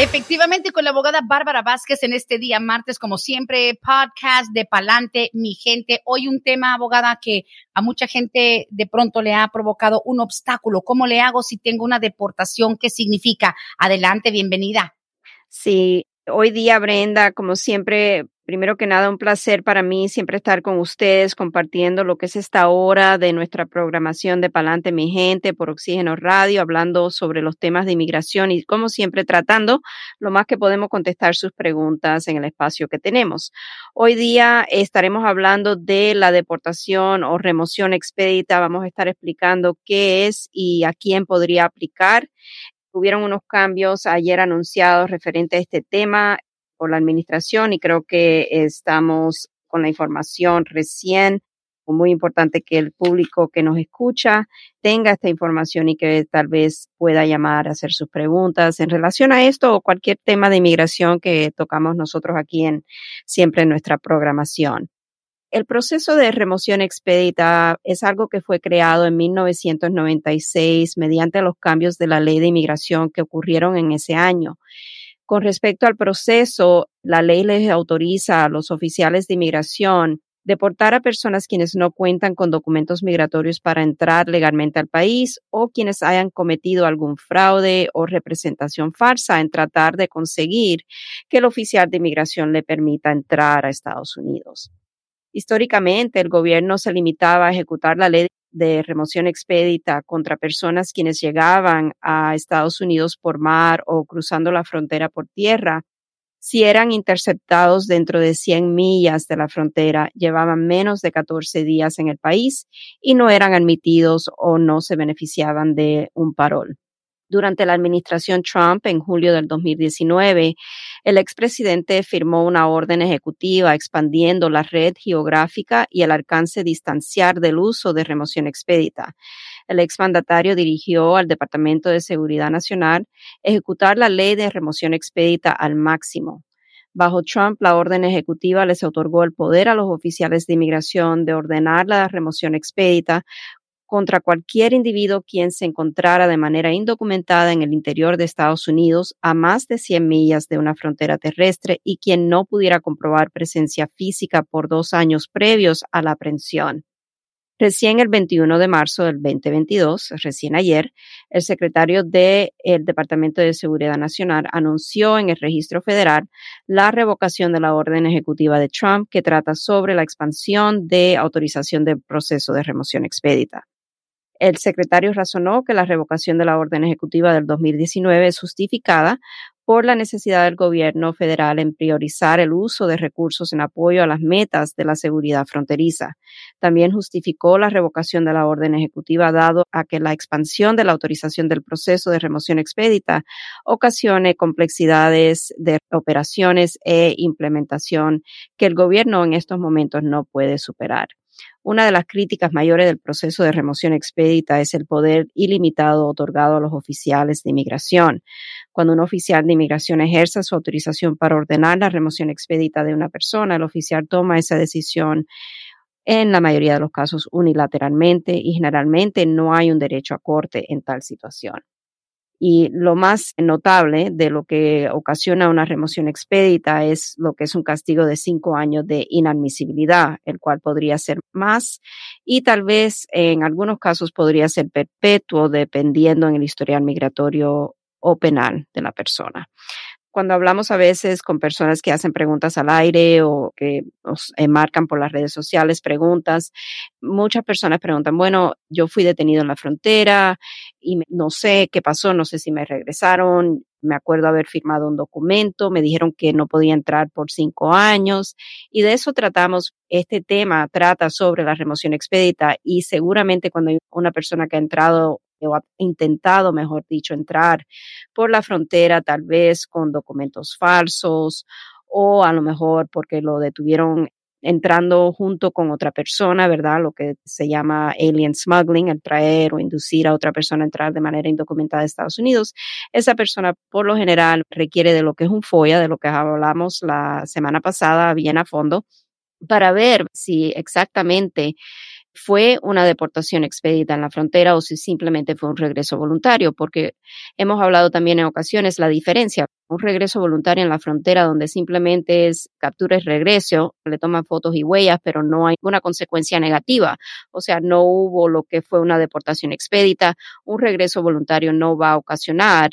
Efectivamente, con la abogada Bárbara Vázquez en este día martes, como siempre, podcast de Palante, mi gente. Hoy un tema, abogada, que a mucha gente de pronto le ha provocado un obstáculo. ¿Cómo le hago si tengo una deportación? ¿Qué significa? Adelante, bienvenida. Sí, hoy día, Brenda, como siempre, Primero que nada, un placer para mí siempre estar con ustedes compartiendo lo que es esta hora de nuestra programación de Palante Mi Gente por Oxígeno Radio, hablando sobre los temas de inmigración y como siempre tratando lo más que podemos contestar sus preguntas en el espacio que tenemos. Hoy día estaremos hablando de la deportación o remoción expedita. Vamos a estar explicando qué es y a quién podría aplicar. Hubieron unos cambios ayer anunciados referente a este tema por la administración y creo que estamos con la información recién. Muy importante que el público que nos escucha tenga esta información y que tal vez pueda llamar a hacer sus preguntas en relación a esto o cualquier tema de inmigración que tocamos nosotros aquí en siempre en nuestra programación. El proceso de remoción expedita es algo que fue creado en 1996 mediante los cambios de la ley de inmigración que ocurrieron en ese año. Con respecto al proceso, la ley les autoriza a los oficiales de inmigración deportar a personas quienes no cuentan con documentos migratorios para entrar legalmente al país o quienes hayan cometido algún fraude o representación falsa en tratar de conseguir que el oficial de inmigración le permita entrar a Estados Unidos. Históricamente, el gobierno se limitaba a ejecutar la ley de remoción expedita contra personas quienes llegaban a Estados Unidos por mar o cruzando la frontera por tierra. Si eran interceptados dentro de 100 millas de la frontera, llevaban menos de 14 días en el país y no eran admitidos o no se beneficiaban de un parol. Durante la administración Trump en julio del 2019, el expresidente firmó una orden ejecutiva expandiendo la red geográfica y el alcance distanciar del uso de remoción expedita. El exmandatario dirigió al Departamento de Seguridad Nacional ejecutar la ley de remoción expedita al máximo. Bajo Trump, la orden ejecutiva les otorgó el poder a los oficiales de inmigración de ordenar la remoción expedita contra cualquier individuo quien se encontrara de manera indocumentada en el interior de Estados Unidos a más de 100 millas de una frontera terrestre y quien no pudiera comprobar presencia física por dos años previos a la aprehensión. Recién el 21 de marzo del 2022, recién ayer, el secretario del Departamento de Seguridad Nacional anunció en el registro federal la revocación de la orden ejecutiva de Trump que trata sobre la expansión de autorización del proceso de remoción expedita. El secretario razonó que la revocación de la orden ejecutiva del 2019 es justificada por la necesidad del gobierno federal en priorizar el uso de recursos en apoyo a las metas de la seguridad fronteriza. También justificó la revocación de la orden ejecutiva dado a que la expansión de la autorización del proceso de remoción expedita ocasione complejidades de operaciones e implementación que el gobierno en estos momentos no puede superar. Una de las críticas mayores del proceso de remoción expedita es el poder ilimitado otorgado a los oficiales de inmigración. Cuando un oficial de inmigración ejerza su autorización para ordenar la remoción expedita de una persona, el oficial toma esa decisión en la mayoría de los casos unilateralmente y generalmente no hay un derecho a corte en tal situación. Y lo más notable de lo que ocasiona una remoción expedita es lo que es un castigo de cinco años de inadmisibilidad, el cual podría ser más y tal vez en algunos casos podría ser perpetuo dependiendo en el historial migratorio o penal de la persona cuando hablamos a veces con personas que hacen preguntas al aire o que nos marcan por las redes sociales preguntas, muchas personas preguntan, bueno, yo fui detenido en la frontera y no sé qué pasó, no sé si me regresaron, me acuerdo haber firmado un documento, me dijeron que no podía entrar por cinco años y de eso tratamos. Este tema trata sobre la remoción expedita y seguramente cuando hay una persona que ha entrado o ha intentado, mejor dicho, entrar por la frontera tal vez con documentos falsos o a lo mejor porque lo detuvieron entrando junto con otra persona, ¿verdad? Lo que se llama alien smuggling, el traer o inducir a otra persona a entrar de manera indocumentada a Estados Unidos. Esa persona, por lo general, requiere de lo que es un FOIA, de lo que hablamos la semana pasada bien a fondo, para ver si exactamente fue una deportación expedita en la frontera o si simplemente fue un regreso voluntario, porque hemos hablado también en ocasiones la diferencia. Un regreso voluntario en la frontera donde simplemente es captura y regreso, le toman fotos y huellas, pero no hay ninguna consecuencia negativa. O sea, no hubo lo que fue una deportación expedita. Un regreso voluntario no va a ocasionar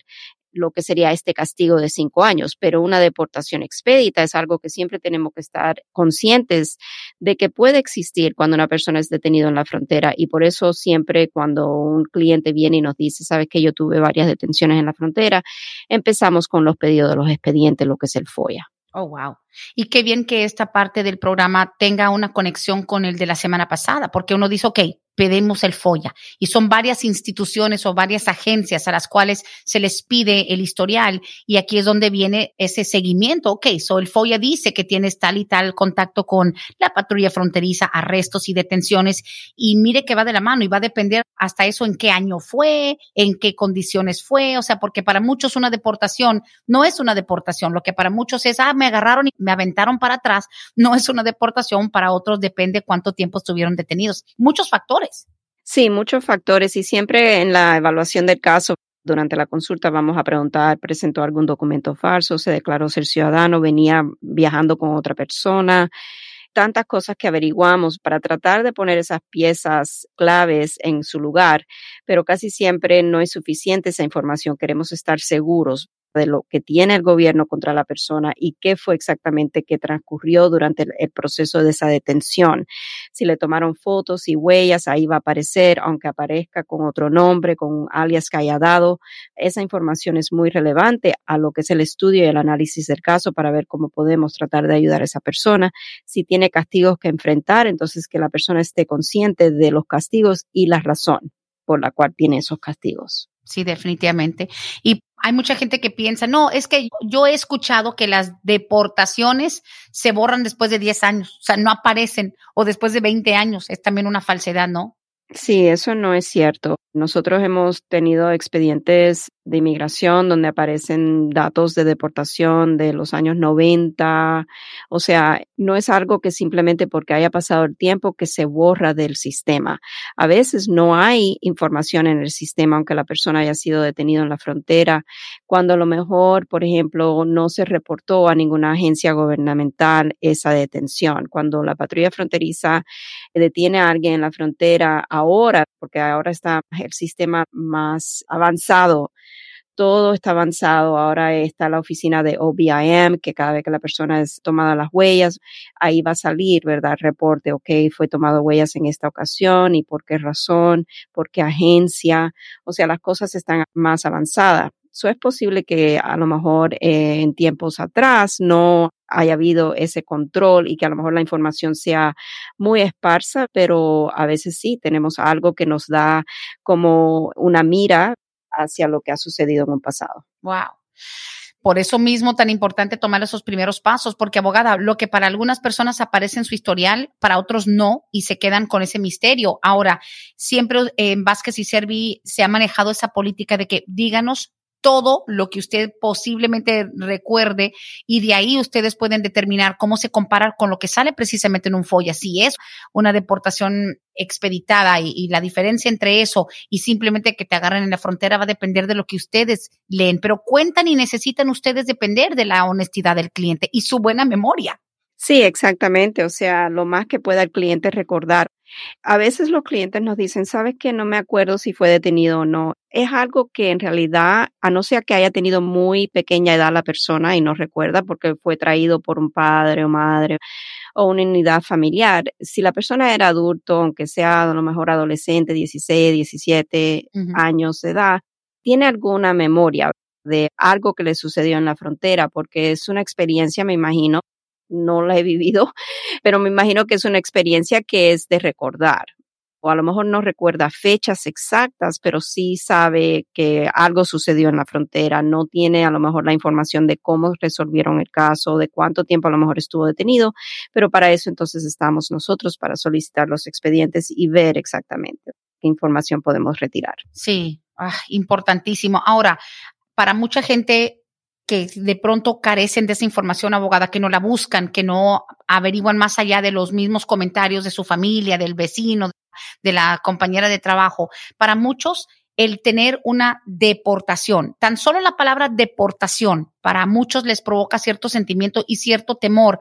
lo que sería este castigo de cinco años, pero una deportación expedita es algo que siempre tenemos que estar conscientes de que puede existir cuando una persona es detenido en la frontera y por eso siempre cuando un cliente viene y nos dice, sabes que yo tuve varias detenciones en la frontera, empezamos con los pedidos de los expedientes, lo que es el FOIA. Oh, wow. Y qué bien que esta parte del programa tenga una conexión con el de la semana pasada, porque uno dice, ok, pedimos el FOIA. Y son varias instituciones o varias agencias a las cuales se les pide el historial y aquí es donde viene ese seguimiento. Ok, so el FOIA dice que tienes tal y tal contacto con la patrulla fronteriza, arrestos y detenciones y mire que va de la mano y va a depender hasta eso en qué año fue, en qué condiciones fue, o sea, porque para muchos una deportación no es una deportación, lo que para muchos es, ah, me agarraron y me aventaron para atrás, no es una deportación, para otros depende cuánto tiempo estuvieron detenidos. Muchos factores. Sí, muchos factores y siempre en la evaluación del caso durante la consulta vamos a preguntar, presentó algún documento falso, se declaró ser ciudadano, venía viajando con otra persona, tantas cosas que averiguamos para tratar de poner esas piezas claves en su lugar, pero casi siempre no es suficiente esa información. Queremos estar seguros de lo que tiene el gobierno contra la persona y qué fue exactamente que transcurrió durante el, proceso de esa detención. Si le tomaron fotos y huellas, ahí va a aparecer, aunque aparezca con otro nombre, con alias que haya dado. Esa información es muy relevante a lo que es el estudio y el análisis del caso para ver cómo podemos tratar de ayudar a esa persona. Si tiene castigos que enfrentar, entonces que la persona esté consciente de los castigos y la razón por la cual tiene esos castigos. Sí, definitivamente. Y hay mucha gente que piensa, no, es que yo he escuchado que las deportaciones se borran después de 10 años, o sea, no aparecen, o después de 20 años, es también una falsedad, ¿no? Sí, eso no es cierto. Nosotros hemos tenido expedientes de inmigración donde aparecen datos de deportación de los años 90. O sea, no es algo que simplemente porque haya pasado el tiempo que se borra del sistema. A veces no hay información en el sistema, aunque la persona haya sido detenida en la frontera, cuando a lo mejor, por ejemplo, no se reportó a ninguna agencia gubernamental esa detención. Cuando la patrulla fronteriza detiene a alguien en la frontera ahora, porque ahora está el sistema más avanzado. Todo está avanzado. Ahora está la oficina de OBIM, que cada vez que la persona es tomada las huellas, ahí va a salir, ¿verdad? Reporte, ok, fue tomado huellas en esta ocasión y por qué razón, por qué agencia. O sea, las cosas están más avanzadas. Eso es posible que a lo mejor eh, en tiempos atrás no haya habido ese control y que a lo mejor la información sea muy esparsa, pero a veces sí tenemos algo que nos da como una mira hacia lo que ha sucedido en un pasado. Wow. Por eso mismo tan importante tomar esos primeros pasos, porque abogada, lo que para algunas personas aparece en su historial, para otros no, y se quedan con ese misterio. Ahora, siempre en Vázquez y Servi se ha manejado esa política de que díganos todo lo que usted posiblemente recuerde y de ahí ustedes pueden determinar cómo se compara con lo que sale precisamente en un FOIA. Si es una deportación expeditada y, la diferencia entre eso y simplemente que te agarren en la frontera va a depender de lo que ustedes leen, pero cuentan y necesitan ustedes depender de la honestidad del cliente y su buena memoria. Sí, exactamente. O sea, lo más que pueda el cliente recordar. A veces los clientes nos dicen, sabes que no me acuerdo si fue detenido o no. Es algo que en realidad, a no ser que haya tenido muy pequeña edad la persona y no recuerda porque fue traído por un padre o madre o una unidad familiar. Si la persona era adulto, aunque sea a lo mejor adolescente, 16, 17 años de edad, tiene alguna memoria de algo que le sucedió en la frontera, porque es una experiencia, me imagino, no la he vivido, pero me imagino que es una experiencia que es de recordar. o a lo mejor no recuerda fechas exactas, pero sí sabe que algo sucedió en la frontera, no tiene a lo mejor la información de cómo resolvieron el caso, de cuánto tiempo a lo mejor estuvo detenido, pero para eso entonces estamos nosotros para solicitar los expedientes y ver exactamente qué información podemos retirar. Sí, ah, importantísimo. Ahora, para mucha gente que de pronto carecen de esa información abogada, que no la buscan, que no averiguan más allá de los mismos comentarios de su familia, del vecino, de la compañera de trabajo. Para muchos, el tener una deportación, tan solo la palabra deportación, para muchos les provoca cierto sentimiento y cierto temor.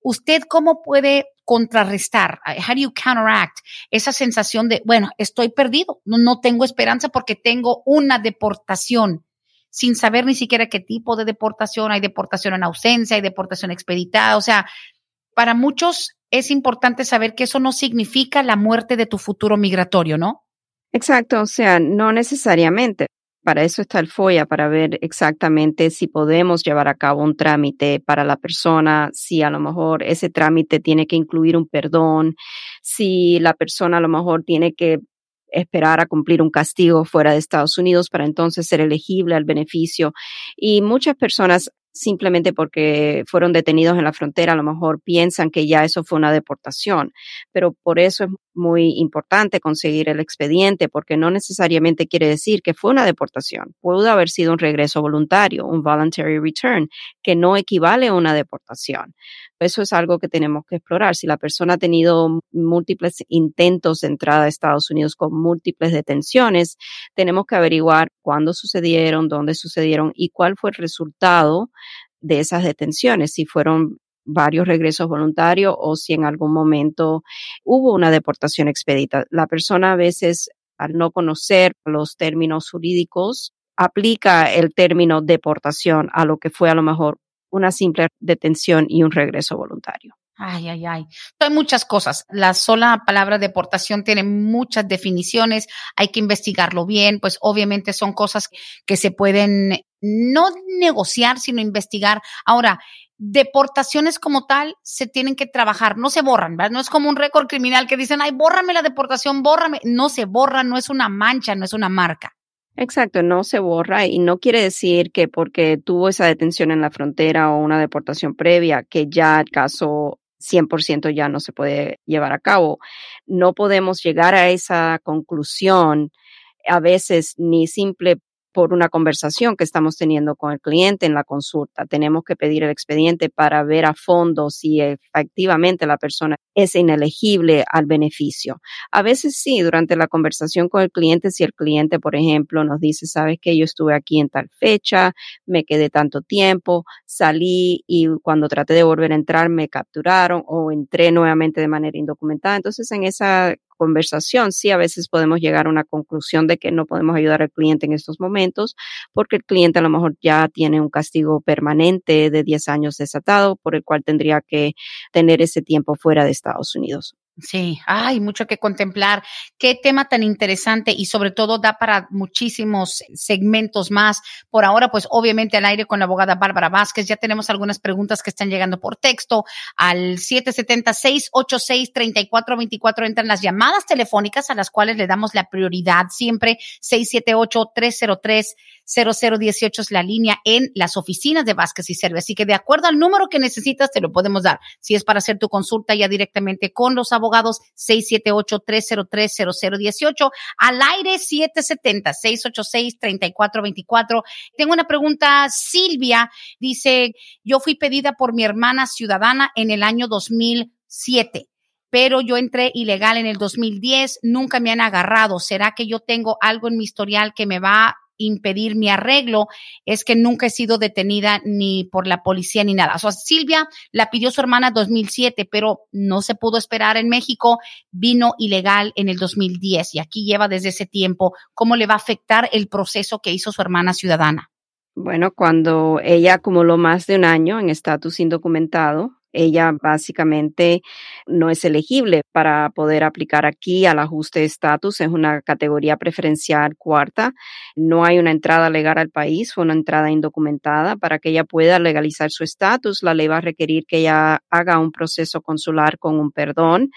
¿Usted cómo puede contrarrestar? How do you counteract esa sensación de, bueno, estoy perdido, no, no tengo esperanza porque tengo una deportación? Sin saber ni siquiera qué tipo de deportación, hay deportación en ausencia, hay deportación expeditada, o sea, para muchos es importante saber que eso no significa la muerte de tu futuro migratorio, ¿no? Exacto, o sea, no necesariamente. Para eso está el FOIA, para ver exactamente si podemos llevar a cabo un trámite para la persona, si a lo mejor ese trámite tiene que incluir un perdón, si la persona a lo mejor tiene que esperar a cumplir un castigo fuera de Estados Unidos para entonces ser elegible al beneficio. Y muchas personas simplemente porque fueron detenidos en la frontera, a lo mejor piensan que ya eso fue una deportación, pero por eso es muy importante conseguir el expediente, porque no necesariamente quiere decir que fue una deportación. Pudo haber sido un regreso voluntario, un voluntary return, que no equivale a una deportación. Eso es algo que tenemos que explorar. Si la persona ha tenido múltiples intentos de entrada a Estados Unidos con múltiples detenciones, tenemos que averiguar cuándo sucedieron, dónde sucedieron y cuál fue el resultado de esas detenciones, si fueron varios regresos voluntarios o si en algún momento hubo una deportación expedita. La persona a veces, al no conocer los términos jurídicos, aplica el término deportación a lo que fue a lo mejor una simple detención y un regreso voluntario. Ay, ay, ay. Hay muchas cosas. La sola palabra deportación tiene muchas definiciones. Hay que investigarlo bien. Pues obviamente son cosas que se pueden no negociar, sino investigar. Ahora, deportaciones como tal se tienen que trabajar, no se borran. No es como un récord criminal que dicen, ay, bórrame la deportación, bórrame. No se borra, no es una mancha, no es una marca. Exacto, no se borra y no quiere decir que porque tuvo esa detención en la frontera o una deportación previa, que ya el caso 100% ya no se puede llevar a cabo. No podemos llegar a esa conclusión a veces ni simple por una conversación que estamos teniendo con el cliente en la consulta. Tenemos que pedir el expediente para ver a fondo si efectivamente la persona es inelegible al beneficio. A veces sí, durante la conversación con el cliente, si el cliente, por ejemplo, nos dice, sabes que yo estuve aquí en tal fecha, me quedé tanto tiempo, salí y cuando traté de volver a entrar me capturaron o entré nuevamente de manera indocumentada. Entonces, en esa conversación, sí a veces podemos llegar a una conclusión de que no podemos ayudar al cliente en estos momentos porque el cliente a lo mejor ya tiene un castigo permanente de 10 años desatado por el cual tendría que tener ese tiempo fuera de Estados Unidos. Sí, hay mucho que contemplar. Qué tema tan interesante y sobre todo da para muchísimos segmentos más. Por ahora, pues obviamente al aire con la abogada Bárbara Vázquez. Ya tenemos algunas preguntas que están llegando por texto al 770-686-3424. Entran las llamadas telefónicas a las cuales le damos la prioridad siempre. 678-303. 0018 es la línea en las oficinas de Vázquez y Cerve. Así que de acuerdo al número que necesitas, te lo podemos dar. Si es para hacer tu consulta ya directamente con los abogados, 678-303-0018. Al aire 770-686-3424. Tengo una pregunta, Silvia dice, yo fui pedida por mi hermana ciudadana en el año 2007 pero yo entré ilegal en el 2010, nunca me han agarrado. ¿Será que yo tengo algo en mi historial que me va impedir mi arreglo es que nunca he sido detenida ni por la policía ni nada. O sea, Silvia la pidió su hermana en 2007, pero no se pudo esperar en México, vino ilegal en el 2010 y aquí lleva desde ese tiempo. ¿Cómo le va a afectar el proceso que hizo su hermana ciudadana? Bueno, cuando ella acumuló más de un año en estatus indocumentado, ella básicamente no es elegible para poder aplicar aquí al ajuste de estatus. Es una categoría preferencial cuarta. No hay una entrada legal al país, fue una entrada indocumentada. Para que ella pueda legalizar su estatus, la ley va a requerir que ella haga un proceso consular con un perdón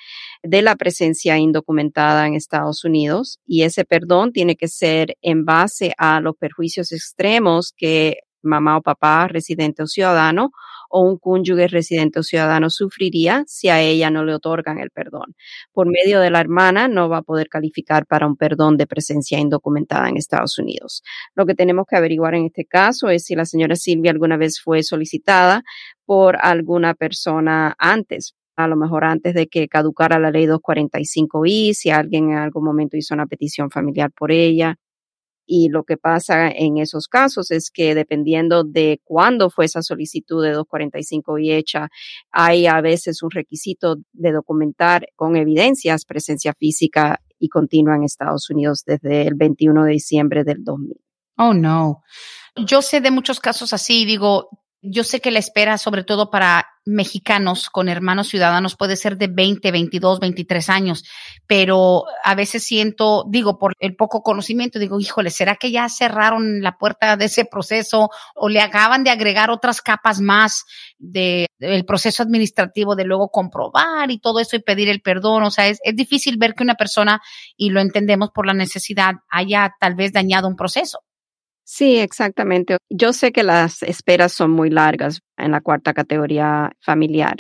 de la presencia indocumentada en Estados Unidos y ese perdón tiene que ser en base a los perjuicios extremos que mamá o papá residente o ciudadano o un cónyuge residente o ciudadano sufriría si a ella no le otorgan el perdón. Por medio de la hermana no va a poder calificar para un perdón de presencia indocumentada en Estados Unidos. Lo que tenemos que averiguar en este caso es si la señora Silvia alguna vez fue solicitada por alguna persona antes, a lo mejor antes de que caducara la ley 245i, si alguien en algún momento hizo una petición familiar por ella, y lo que pasa en esos casos es que dependiendo de cuándo fue esa solicitud de 245 y hecha, hay a veces un requisito de documentar con evidencias presencia física y continua en Estados Unidos desde el 21 de diciembre del 2000. Oh, no. Yo sé de muchos casos así, digo, yo sé que la espera, sobre todo para mexicanos con hermanos ciudadanos, puede ser de 20, 22, 23 años, pero a veces siento, digo, por el poco conocimiento, digo, híjole, ¿será que ya cerraron la puerta de ese proceso o le acaban de agregar otras capas más del proceso administrativo de luego comprobar y todo eso y pedir el perdón? O sea, es, es difícil ver que una persona, y lo entendemos por la necesidad, haya tal vez dañado un proceso. Sí, exactamente. Yo sé que las esperas son muy largas en la cuarta categoría familiar.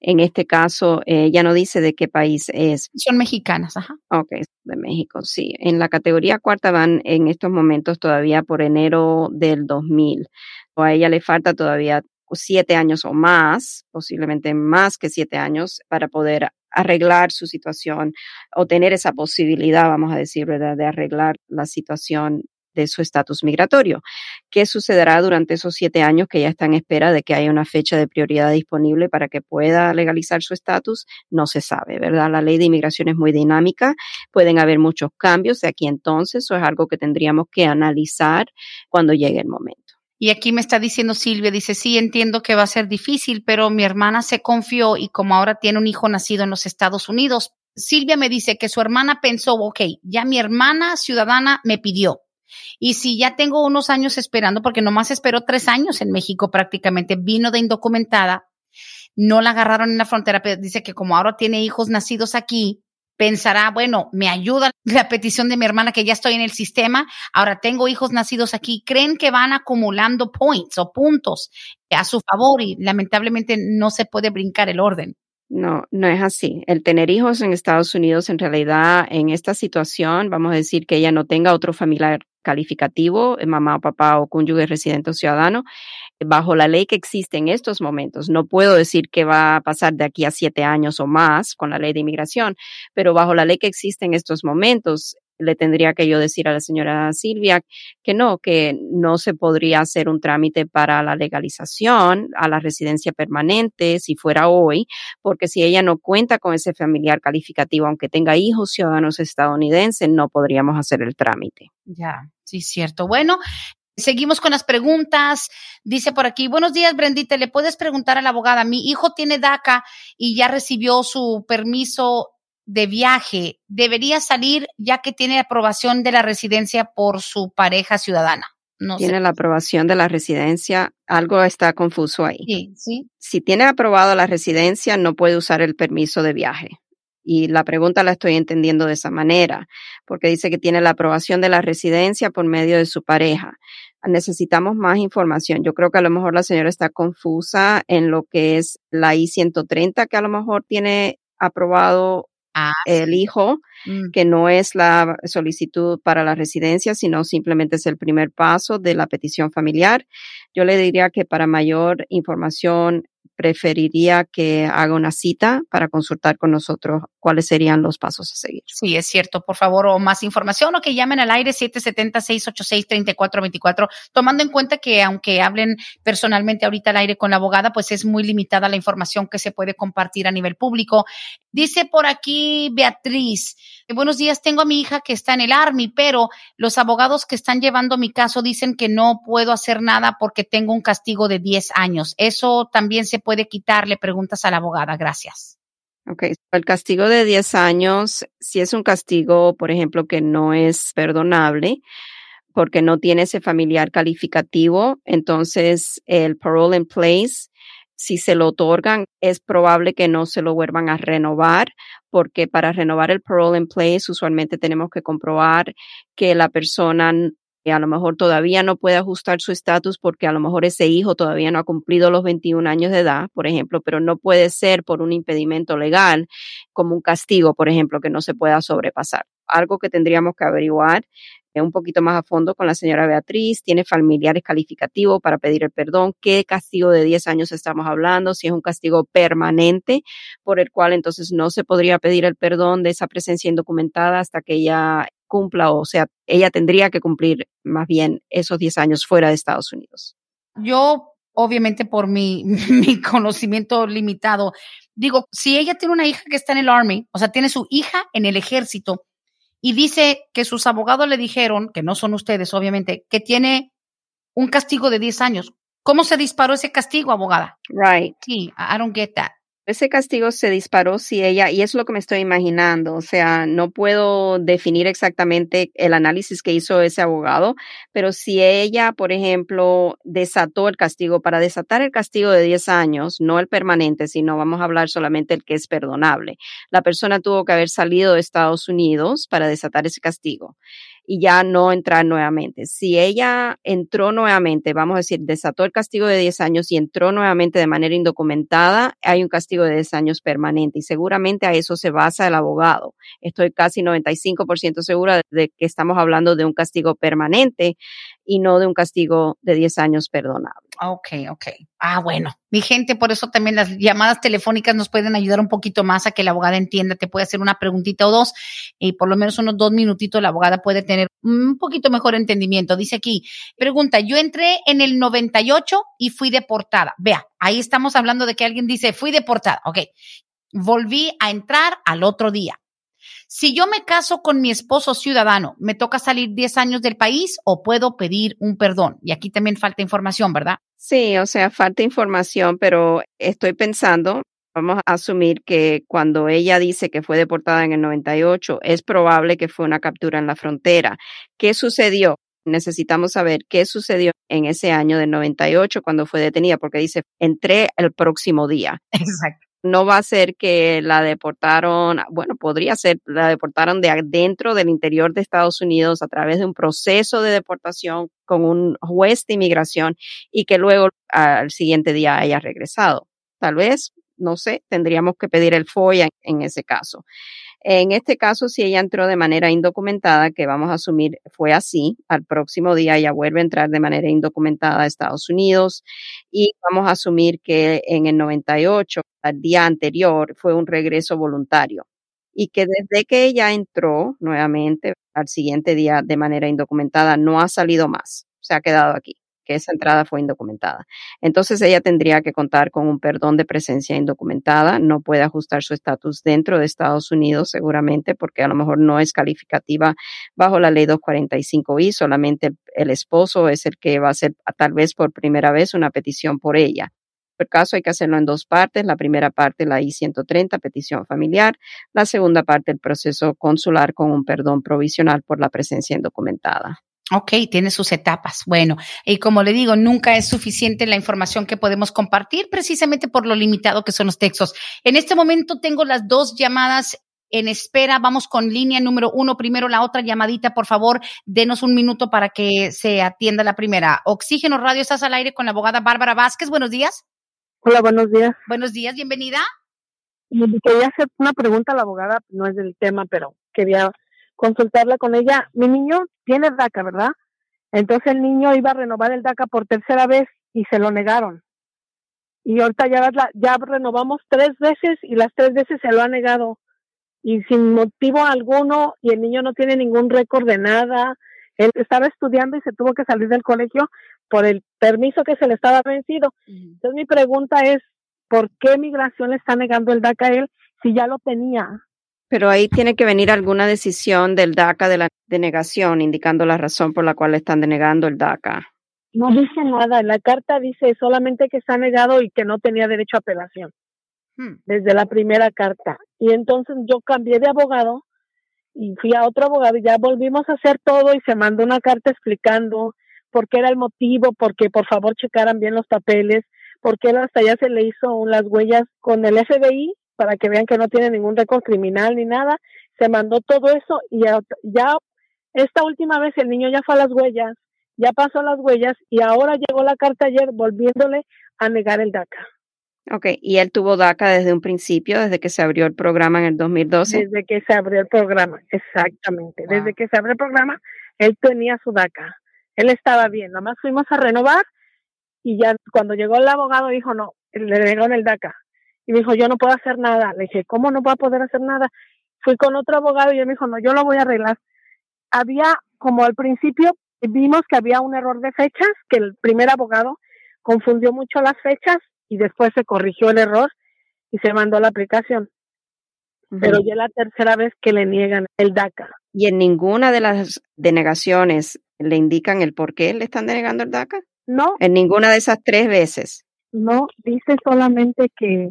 En este caso, eh, ya no dice de qué país es. Son mexicanas, ajá. Ok, de México, sí. En la categoría cuarta van en estos momentos todavía por enero del 2000. O a ella le falta todavía siete años o más, posiblemente más que siete años, para poder arreglar su situación o tener esa posibilidad, vamos a decir, ¿verdad?, de arreglar la situación de su estatus migratorio. ¿Qué sucederá durante esos siete años que ya está en espera de que haya una fecha de prioridad disponible para que pueda legalizar su estatus? No se sabe, ¿verdad? La ley de inmigración es muy dinámica, pueden haber muchos cambios de aquí entonces, eso es algo que tendríamos que analizar cuando llegue el momento. Y aquí me está diciendo Silvia, dice, sí, entiendo que va a ser difícil, pero mi hermana se confió y como ahora tiene un hijo nacido en los Estados Unidos, Silvia me dice que su hermana pensó, ok, ya mi hermana ciudadana me pidió, y si ya tengo unos años esperando, porque nomás esperó tres años en México prácticamente, vino de indocumentada, no la agarraron en la frontera, pero dice que como ahora tiene hijos nacidos aquí, pensará, bueno, me ayuda la petición de mi hermana que ya estoy en el sistema, ahora tengo hijos nacidos aquí, creen que van acumulando points o puntos a su favor y lamentablemente no se puede brincar el orden. No, no es así. El tener hijos en Estados Unidos, en realidad, en esta situación, vamos a decir que ella no tenga otro familiar calificativo, eh, mamá papá o cónyuge residente o ciudadano, bajo la ley que existe en estos momentos. No puedo decir que va a pasar de aquí a siete años o más con la ley de inmigración, pero bajo la ley que existe en estos momentos, le tendría que yo decir a la señora Silvia que no, que no se podría hacer un trámite para la legalización a la residencia permanente si fuera hoy, porque si ella no cuenta con ese familiar calificativo, aunque tenga hijos ciudadanos estadounidenses, no podríamos hacer el trámite. Ya, sí, cierto. Bueno, Seguimos con las preguntas. Dice por aquí, buenos días, Brendita. ¿Le puedes preguntar a la abogada? Mi hijo tiene DACA y ya recibió su permiso de viaje debería salir ya que tiene aprobación de la residencia por su pareja ciudadana. No tiene la aprobación de la residencia, algo está confuso ahí. Sí, sí. Si tiene aprobado la residencia, no puede usar el permiso de viaje. Y la pregunta la estoy entendiendo de esa manera, porque dice que tiene la aprobación de la residencia por medio de su pareja. Necesitamos más información. Yo creo que a lo mejor la señora está confusa en lo que es la I-130, que a lo mejor tiene aprobado Ah, el hijo, mm. que no es la solicitud para la residencia, sino simplemente es el primer paso de la petición familiar. Yo le diría que para mayor información preferiría que haga una cita para consultar con nosotros cuáles serían los pasos a seguir. Sí, es cierto. Por favor, o más información o que llamen al aire 770-686-3424, tomando en cuenta que aunque hablen personalmente ahorita al aire con la abogada, pues es muy limitada la información que se puede compartir a nivel público. Dice por aquí Beatriz, buenos días, tengo a mi hija que está en el Army, pero los abogados que están llevando mi caso dicen que no puedo hacer nada porque tengo un castigo de 10 años. ¿Eso también se puede quitar? Le preguntas a la abogada. Gracias. Ok, el castigo de 10 años, si es un castigo, por ejemplo, que no es perdonable, porque no tiene ese familiar calificativo, entonces el parole in place si se lo otorgan, es probable que no se lo vuelvan a renovar, porque para renovar el parole in place usualmente tenemos que comprobar que la persona a lo mejor todavía no puede ajustar su estatus porque a lo mejor ese hijo todavía no ha cumplido los 21 años de edad, por ejemplo, pero no puede ser por un impedimento legal como un castigo, por ejemplo, que no se pueda sobrepasar. Algo que tendríamos que averiguar un poquito más a fondo con la señora Beatriz, tiene familiares calificativos para pedir el perdón, qué castigo de 10 años estamos hablando, si es un castigo permanente por el cual entonces no se podría pedir el perdón de esa presencia indocumentada hasta que ella cumpla, o sea, ella tendría que cumplir más bien esos 10 años fuera de Estados Unidos. Yo, obviamente, por mi, mi conocimiento limitado, digo, si ella tiene una hija que está en el Army, o sea, tiene su hija en el ejército, y dice que sus abogados le dijeron, que no son ustedes, obviamente, que tiene un castigo de 10 años. ¿Cómo se disparó ese castigo, abogada? Right. Sí, I don't get that. Ese castigo se disparó si ella, y es lo que me estoy imaginando, o sea, no puedo definir exactamente el análisis que hizo ese abogado, pero si ella, por ejemplo, desató el castigo, para desatar el castigo de 10 años, no el permanente, sino vamos a hablar solamente el que es perdonable, la persona tuvo que haber salido de Estados Unidos para desatar ese castigo y ya no entrar nuevamente. Si ella entró nuevamente, vamos a decir, desató el castigo de 10 años y entró nuevamente de manera indocumentada, hay un castigo de 10 años permanente y seguramente a eso se basa el abogado. Estoy casi 95% segura de que estamos hablando de un castigo permanente y no de un castigo de 10 años perdonable. Ok, ok. Ah, bueno. Mi gente, por eso también las llamadas telefónicas nos pueden ayudar un poquito más a que la abogada entienda, te puede hacer una preguntita o dos y por lo menos unos dos minutitos la abogada puede tener un poquito mejor entendimiento. Dice aquí, pregunta, yo entré en el 98 y fui deportada. Vea, ahí estamos hablando de que alguien dice, fui deportada. Ok. Volví a entrar al otro día. Si yo me caso con mi esposo ciudadano, ¿me toca salir 10 años del país o puedo pedir un perdón? Y aquí también falta información, ¿verdad? Sí, o sea, falta información, pero estoy pensando, vamos a asumir que cuando ella dice que fue deportada en el 98, es probable que fue una captura en la frontera. ¿Qué sucedió? Necesitamos saber qué sucedió en ese año del 98 cuando fue detenida, porque dice, entré el próximo día. Exacto no va a ser que la deportaron, bueno, podría ser, la deportaron de adentro del interior de Estados Unidos a través de un proceso de deportación con un juez de inmigración y que luego al siguiente día haya regresado. Tal vez, no sé, tendríamos que pedir el FOIA en ese caso. En este caso, si ella entró de manera indocumentada, que vamos a asumir fue así, al próximo día ella vuelve a entrar de manera indocumentada a Estados Unidos y vamos a asumir que en el 98, al día anterior, fue un regreso voluntario. Y que desde que ella entró nuevamente al siguiente día de manera indocumentada no ha salido más, se ha quedado aquí que esa entrada fue indocumentada. Entonces ella tendría que contar con un perdón de presencia indocumentada, no puede ajustar su estatus dentro de Estados Unidos seguramente porque a lo mejor no es calificativa bajo la ley 245i, solamente el esposo es el que va a hacer tal vez por primera vez una petición por ella. Por caso hay que hacerlo en dos partes. La primera parte, la I-130, petición familiar. La segunda parte, el proceso consular con un perdón provisional por la presencia indocumentada. Ok, tiene sus etapas. Bueno, y como le digo, nunca es suficiente la información que podemos compartir precisamente por lo limitado que son los textos. En este momento tengo las dos llamadas en espera. Vamos con línea número uno. Primero la otra llamadita, por favor, denos un minuto para que se atienda la primera. Oxígeno Radio, estás al aire con la abogada Bárbara Vázquez. Buenos días. Hola, buenos días. Buenos días, bienvenida. Quería hacer una pregunta a la abogada, no es del tema, pero quería consultarla con ella. Mi niño tiene DACA, ¿verdad? Entonces el niño iba a renovar el DACA por tercera vez y se lo negaron. Y ahorita ya, ya renovamos tres veces y las tres veces se lo ha negado. Y sin motivo alguno, y el niño no tiene ningún récord de nada. Él estaba estudiando y se tuvo que salir del colegio por el permiso que se le estaba vencido. Entonces mi pregunta es, ¿por qué migración le está negando el DACA a él si ya lo tenía? Pero ahí tiene que venir alguna decisión del DACA de la denegación, indicando la razón por la cual están denegando el DACA. No dice nada, la carta dice solamente que está negado y que no tenía derecho a apelación hmm. desde la primera carta. Y entonces yo cambié de abogado y fui a otro abogado y ya volvimos a hacer todo y se mandó una carta explicando por qué era el motivo, porque por favor checaran bien los papeles, porque hasta ya se le hizo las huellas con el FBI para que vean que no tiene ningún récord criminal ni nada. Se mandó todo eso y ya, esta última vez el niño ya fue a las huellas, ya pasó las huellas y ahora llegó la carta ayer volviéndole a negar el DACA. Ok, y él tuvo DACA desde un principio, desde que se abrió el programa en el 2012. Desde que se abrió el programa, exactamente. Desde que se abrió el programa, él tenía su DACA. Él estaba bien, nomás fuimos a renovar y ya cuando llegó el abogado dijo, no, le en el DACA. Y me dijo, yo no puedo hacer nada. Le dije, ¿cómo no va a poder hacer nada? Fui con otro abogado y él me dijo, no, yo lo voy a arreglar. Había, como al principio, vimos que había un error de fechas, que el primer abogado confundió mucho las fechas y después se corrigió el error y se mandó la aplicación. Pero ya es la tercera vez que le niegan el DACA. ¿Y en ninguna de las denegaciones le indican el por qué le están denegando el DACA? No. En ninguna de esas tres veces. No, dice solamente que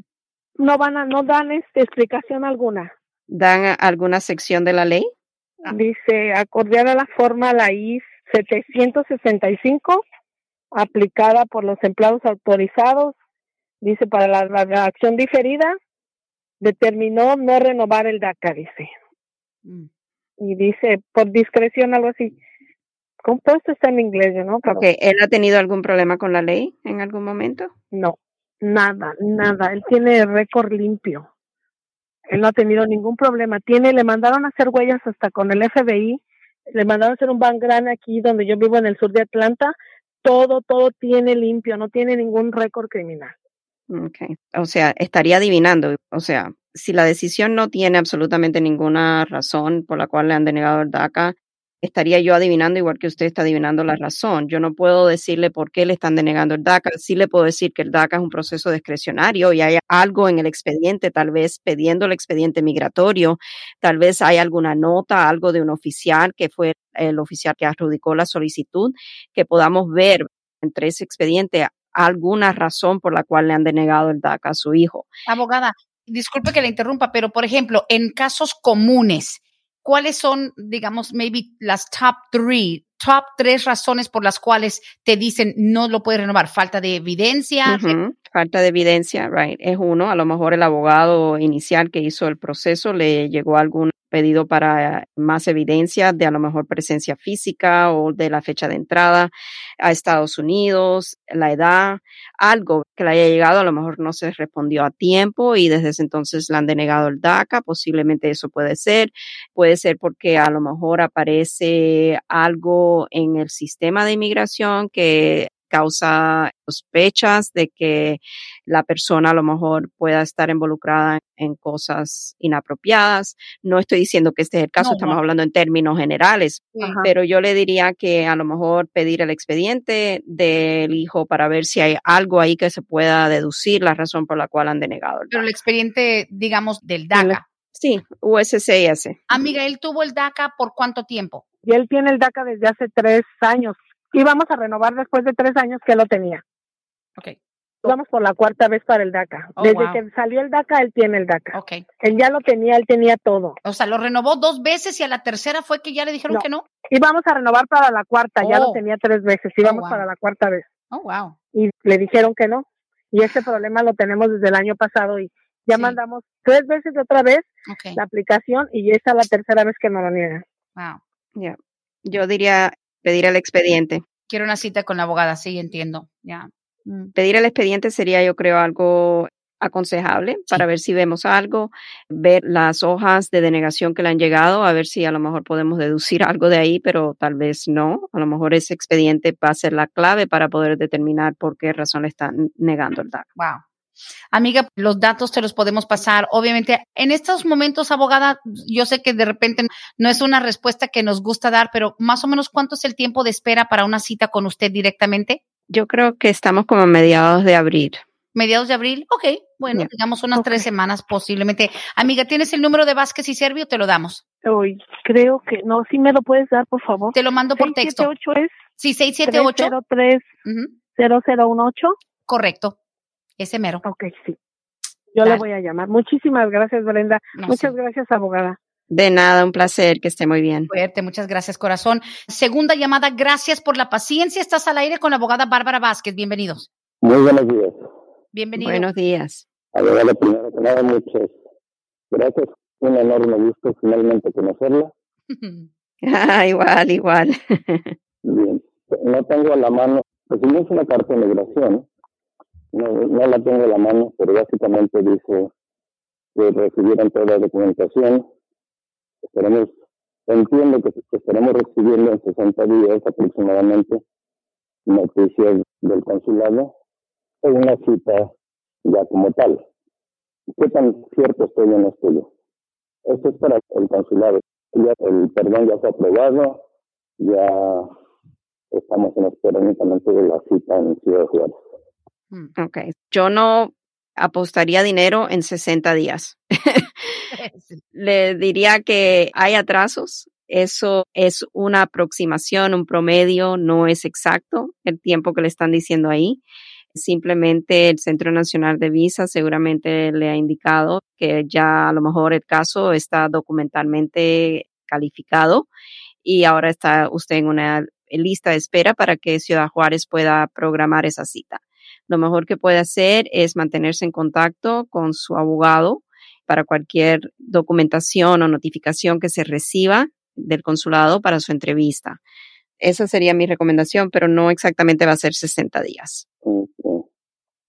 no van a, no dan este, explicación alguna. ¿Dan alguna sección de la ley? Ah. Dice, acorde a la forma la I 765, aplicada por los empleados autorizados, dice, para la, acción diferida, determinó no renovar el DACA, dice. Mm. Y dice, por discreción, algo así. Compuesto está en inglés, ¿no? Pero, ¿él ha tenido algún problema con la ley en algún momento? No. Nada, nada. Él tiene récord limpio. Él no ha tenido ningún problema. Tiene, le mandaron a hacer huellas hasta con el FBI. Le mandaron a hacer un gran aquí donde yo vivo en el sur de Atlanta. Todo, todo tiene limpio. No tiene ningún récord criminal. Okay. O sea, estaría adivinando. O sea, si la decisión no tiene absolutamente ninguna razón por la cual le han denegado el DACA, estaría yo adivinando igual que usted está adivinando la razón. Yo no puedo decirle por qué le están denegando el DACA. Sí le puedo decir que el DACA es un proceso discrecionario y hay algo en el expediente, tal vez pidiendo el expediente migratorio, tal vez hay alguna nota, algo de un oficial que fue el oficial que adjudicó la solicitud, que podamos ver entre ese expediente alguna razón por la cual le han denegado el DACA a su hijo. Abogada, disculpe que le interrumpa, pero por ejemplo, en casos comunes, ¿cuáles son, digamos, maybe las top three, top tres razones por las cuales te dicen no lo puedes renovar? Falta de evidencia. Falta de evidencia, right. Es uno. A lo mejor el abogado inicial que hizo el proceso le llegó algún pedido para más evidencia de a lo mejor presencia física o de la fecha de entrada a Estados Unidos, la edad, algo que le haya llegado, a lo mejor no se respondió a tiempo y desde ese entonces le han denegado el DACA, posiblemente eso puede ser, puede ser porque a lo mejor aparece algo en el sistema de inmigración que causa sospechas de que la persona a lo mejor pueda estar involucrada en cosas inapropiadas. No estoy diciendo que este es el caso, estamos hablando en términos generales, pero yo le diría que a lo mejor pedir el expediente del hijo para ver si hay algo ahí que se pueda deducir la razón por la cual han denegado. El pero el expediente, digamos, del DACA. Sí, USCIS. Amiga, ¿él tuvo el DACA por cuánto tiempo? Y él tiene el DACA desde hace tres años íbamos a renovar después de tres años que lo tenía. Ok. Vamos por la cuarta vez para el DACA. Oh, Desde que salió el DACA, él tiene el DACA. Ok. Él ya lo tenía, él tenía todo. O sea, lo renovó dos veces y a la tercera fue que ya le dijeron que no. Íbamos a renovar para la cuarta, ya lo oh. tenía tres veces, íbamos oh, para la cuarta vez. Oh, wow. Y le dijeron que no. Y ese problema lo tenemos desde el año pasado y ya mandamos tres veces otra vez la aplicación y esa es la tercera vez que nos lo niegan. Wow. Ya. Yo diría pedir el expediente. Quiero una cita con la abogada, sí, entiendo. Ya. Mm. Pedir el expediente sería, yo creo, algo aconsejable para ver si vemos algo, ver las hojas de denegación que le han llegado, a ver si a lo mejor podemos deducir algo de ahí, pero tal vez no. A lo mejor ese expediente va a ser la clave para poder determinar por qué razón le están negando el DACA. Wow. Amiga, los datos te los podemos pasar. Obviamente, en estos momentos, abogada, yo sé que de repente no es una respuesta que nos gusta dar, pero más o menos, ¿cuánto es el tiempo de espera para una cita con usted directamente? Yo creo que estamos como a mediados de abril. Mediados de abril, ok, bueno, digamos unas tres semanas posiblemente. Amiga, ¿tienes el número de Vázquez y Servio? Te lo damos. Hoy creo que no, si me lo puedes dar, por favor. Te lo mando por texto. 678 es. Sí, 678. 303 0018. Correcto. Ese mero. Ok, sí. Yo le voy a llamar. Muchísimas gracias, Brenda. Muchas gracias, abogada. De nada, un placer, que esté muy bien. Fuerte, muchas gracias, corazón. Segunda llamada, gracias por la paciencia. Estás al aire con la abogada Bárbara Vázquez. Bienvenidos. Muy buenos días. Bienvenido. Buenos días. Abogada, primero que nada, muchas gracias. Un enorme gusto finalmente conocerla. ah, igual, igual. Bien. No tengo a la mano, recibimos una carta de migración no, no la tengo en la mano, pero básicamente dice que recibieron toda la documentación. Esperemos, entiendo que, estaremos recibiendo en 60 días aproximadamente noticias del consulado o una cita ya como tal. ¿Qué tan cierto estoy en esto Esto es para el consulado. Ya el perdón ya fue aprobado, ya estamos en espera únicamente de la cita en Ciudad Juárez. Mm. Ok. Yo no apostaría dinero en 60 días. Le diría que hay atrasos. Eso es una aproximación, un promedio, no es exacto el tiempo que le están diciendo ahí. Simplemente el Centro Nacional de Visa seguramente le ha indicado que ya a lo mejor el caso está documentalmente calificado y ahora está usted en una lista de espera para que Ciudad Juárez pueda programar esa cita lo mejor que puede hacer es mantenerse en contacto con su abogado para cualquier documentación o notificación que se reciba del consulado para su entrevista. Esa sería mi recomendación, pero no exactamente va a ser 60 días.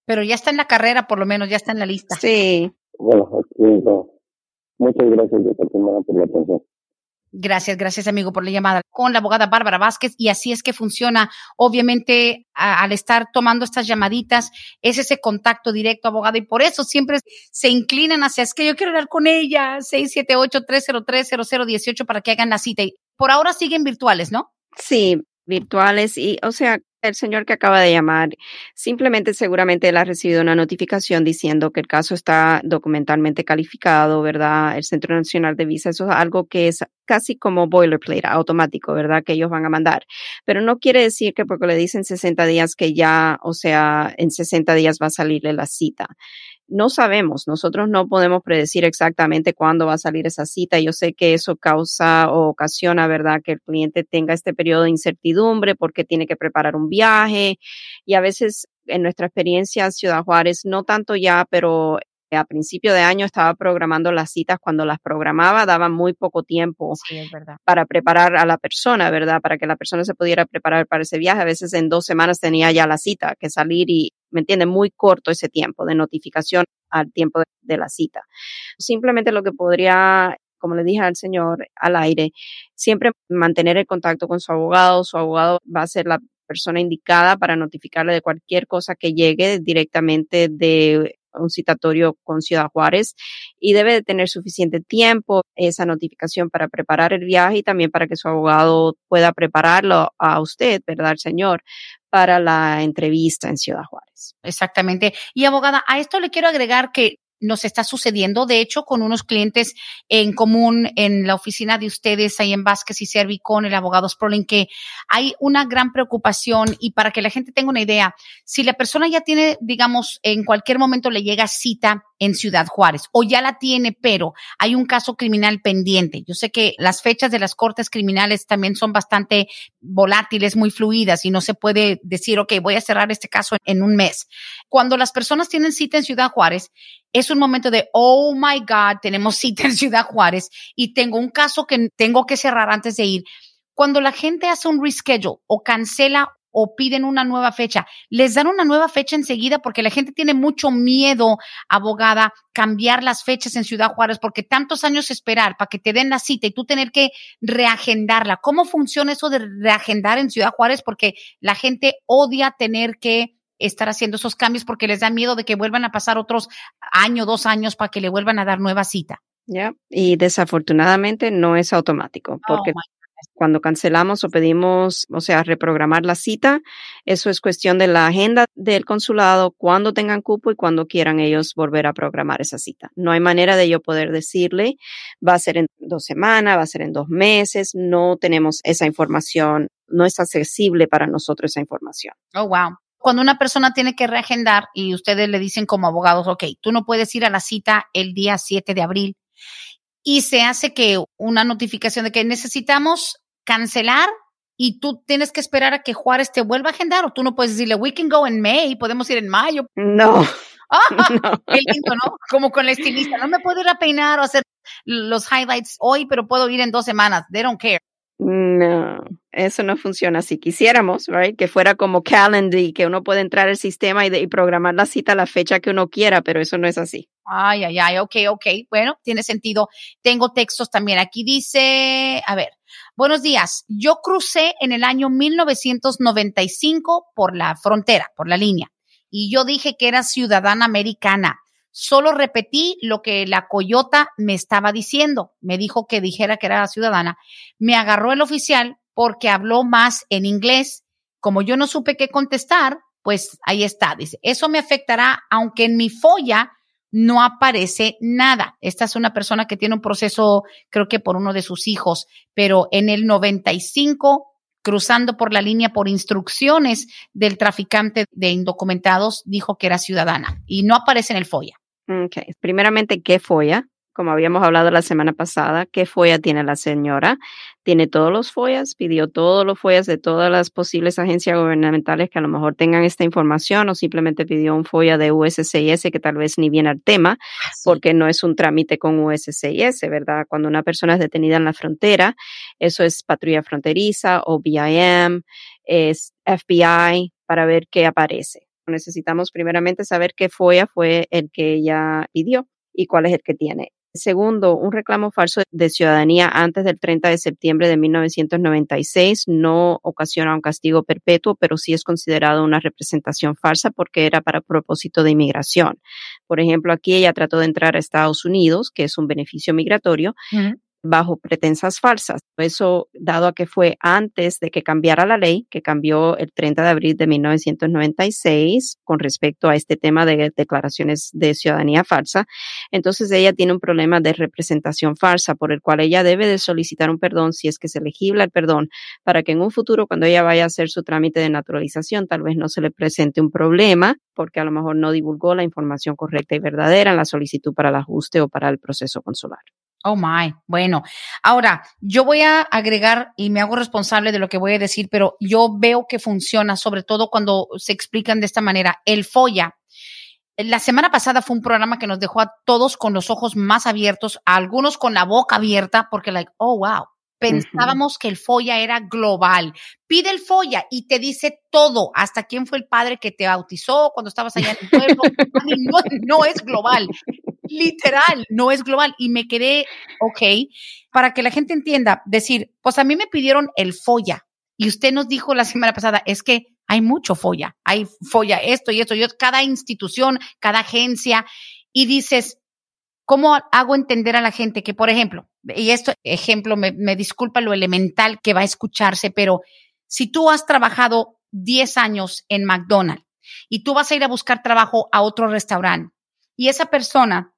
Pero ya está en la carrera, por lo menos, ya está en la lista. Sí. Bueno, muchas gracias por la atención. Gracias, gracias amigo por la llamada con la abogada Bárbara Vázquez y así es que funciona. Obviamente, al estar tomando estas llamaditas, es ese contacto directo, abogado, y por eso siempre se inclinan hacia, es que yo quiero hablar con ella, 678-303-0018 para que hagan la cita. Y por ahora siguen virtuales, ¿no? Sí, virtuales y, o sea, el señor que acaba de llamar, simplemente seguramente él ha recibido una notificación diciendo que el caso está documentalmente calificado, ¿verdad? El Centro Nacional de Visa, eso es algo que es casi como boilerplate, automático, ¿verdad? Que ellos van a mandar. Pero no quiere decir que porque le dicen 60 días que ya, o sea, en 60 días va a salirle la cita no sabemos, nosotros no podemos predecir exactamente cuándo va a salir esa cita. Yo sé que eso causa o ocasiona, ¿verdad?, que el cliente tenga este periodo de incertidumbre porque tiene que preparar un viaje y a veces en nuestra experiencia Ciudad Juárez, no tanto ya, pero a principio de año estaba programando las citas, cuando las programaba daba muy poco tiempo para preparar a la persona, ¿verdad? Para que la persona se pudiera preparar para ese viaje. A veces en dos semanas tenía ya la cita que salir y, ¿me entiende? Muy corto ese tiempo de notificación al tiempo de, la cita. Simplemente lo que podría como le dije al señor al aire, siempre mantener el contacto con su abogado. Su abogado va a ser la persona indicada para notificarle de cualquier cosa que llegue directamente de un citatorio con Ciudad Juárez y debe de tener suficiente tiempo esa notificación para preparar el viaje y también para que su abogado pueda prepararlo a usted, ¿verdad, señor? para la entrevista en Ciudad Juárez. Exactamente. Y abogada, a esto le quiero agregar que nos está sucediendo, de hecho, con unos clientes en común en la oficina de ustedes ahí en Vázquez y Servi con el abogado Sproling, que hay una gran preocupación y para que la gente tenga una idea, si la persona ya tiene, digamos, en cualquier momento le llega cita en Ciudad Juárez o ya la tiene, pero hay un caso criminal pendiente. Yo sé que las fechas de las cortes criminales también son bastante volátiles, muy fluidas y no se puede decir, ok, voy a cerrar este caso en un mes. Cuando las personas tienen cita en Ciudad Juárez, es un momento de, oh my God, tenemos cita en Ciudad Juárez y tengo un caso que tengo que cerrar antes de ir. Cuando la gente hace un reschedule o cancela o piden una nueva fecha, les dan una nueva fecha enseguida porque la gente tiene mucho miedo, abogada, cambiar las fechas en Ciudad Juárez porque tantos años esperar para que te den la cita y tú tener que reagendarla. ¿Cómo funciona eso de reagendar en Ciudad Juárez? Porque la gente odia tener que estar haciendo esos cambios porque les da miedo de que vuelvan a pasar otros año, dos años para que le vuelvan a dar nueva cita. Ya, y desafortunadamente no es automático, oh porque Cuando cancelamos o pedimos, o sea, reprogramar la cita, eso es cuestión de la agenda del consulado, cuando tengan cupo y cuando quieran ellos volver a programar esa cita. No hay manera de yo poder decirle, va a ser en dos semanas, va a ser en dos meses, no tenemos esa información, no es accesible para nosotros esa información. Oh, wow cuando una persona tiene que reagendar y ustedes le dicen como abogados, ok, tú no puedes ir a la cita el día 7 de abril y se hace que una notificación de que necesitamos cancelar y tú tienes que esperar a que Juárez te vuelva a agendar o tú no puedes decirle, we can go in May, podemos ir en mayo. No. Ah, qué lindo, ¿no? Como con la estilista, no me puedo ir a peinar o hacer los highlights hoy, pero puedo ir en dos semanas. They don't care. No, eso no funciona. Si quisiéramos, right, que fuera como Calendly, que uno puede entrar al sistema y, y, programar la cita a la fecha que uno quiera, pero eso no es así. Ay, ay, ay, ok, ok. Bueno, tiene sentido. Tengo textos también. Aquí dice, a ver, buenos días. Yo crucé en el año 1995 por la frontera, por la línea, y yo dije que era ciudadana americana. Solo repetí lo que la coyota me estaba diciendo. Me dijo que dijera que era ciudadana. Me agarró el oficial porque habló más en inglés. Como yo no supe qué contestar, pues ahí está. Dice, eso me afectará, aunque en mi folla no aparece nada. Esta es una persona que tiene un proceso, creo que por uno de sus hijos, pero en el 95 cruzando por la línea por instrucciones del traficante de indocumentados, dijo que era ciudadana y no aparece en el FOIA. Okay. Primeramente, ¿qué FOIA? Como habíamos hablado la semana pasada, ¿qué FOIA tiene la señora? Tiene todos los FOIAs, pidió todos los FOIAs de todas las posibles agencias gubernamentales que a lo mejor tengan esta información o simplemente pidió un FOIA de USCIS que tal vez ni viene al tema porque no es un trámite con USCIS, ¿verdad? Cuando una persona es detenida en la frontera, eso es patrulla fronteriza o BIM, es FBI para ver qué aparece necesitamos primeramente saber qué FOIA fue el que ella pidió y cuál es el que tiene. Segundo, un reclamo falso de ciudadanía antes del 30 de septiembre de 1996 no ocasiona un castigo perpetuo, pero sí es considerado una representación falsa porque era para propósito de inmigración. Por ejemplo, aquí ella trató de entrar a Estados Unidos, que es un beneficio migratorio, bajo pretensas falsas. Eso dado a que fue antes de que cambiara la ley, que cambió el 30 de abril de 1996 con respecto a este tema de declaraciones de ciudadanía falsa. Entonces ella tiene un problema de representación falsa por el cual ella debe de solicitar un perdón si es que es elegible el perdón para que en un futuro cuando ella vaya a hacer su trámite de naturalización tal vez no se le presente un problema porque a lo mejor no divulgó la información correcta y verdadera en la solicitud para el ajuste o para el proceso consular. Oh my, bueno. Ahora, yo voy a agregar y me hago responsable de lo que voy a decir, pero yo veo que funciona, sobre todo cuando se explican de esta manera. El FOIA. La semana pasada fue un programa que nos dejó a todos con los ojos más abiertos, a algunos con la boca abierta, porque like, oh wow, pensábamos que el FOIA era global. Pide el FOIA y te dice todo, hasta quién fue el padre que te bautizó cuando estabas allá en el pueblo. no, no es global literal, no es global. Y me quedé, ok, para que la gente entienda, decir, pues a mí me pidieron el folla. Y usted nos dijo la semana pasada, es que hay mucho folla, hay folla esto y esto, y cada institución, cada agencia, y dices, ¿cómo hago entender a la gente que, por ejemplo, y esto ejemplo, me, me disculpa lo elemental que va a escucharse, pero si tú has trabajado 10 años en McDonald's y tú vas a ir a buscar trabajo a otro restaurante y esa persona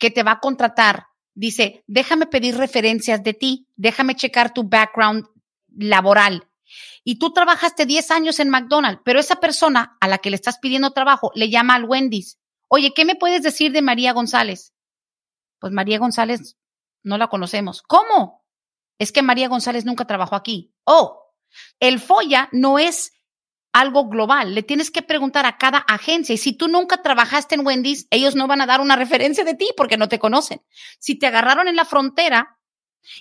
que te va a contratar dice, déjame pedir referencias de ti, déjame checar tu background laboral. Y tú trabajaste 10 años en McDonald's, pero esa persona a la que le estás pidiendo trabajo le llama al Wendy's. Oye, ¿qué me puedes decir de María González? Pues María González no la conocemos. ¿Cómo? Es que María González nunca trabajó aquí. Oh, el FOIA no es algo global. Le tienes que preguntar a cada agencia. Y si tú nunca trabajaste en Wendy's, ellos no van a dar una referencia de ti porque no te conocen. Si te agarraron en la frontera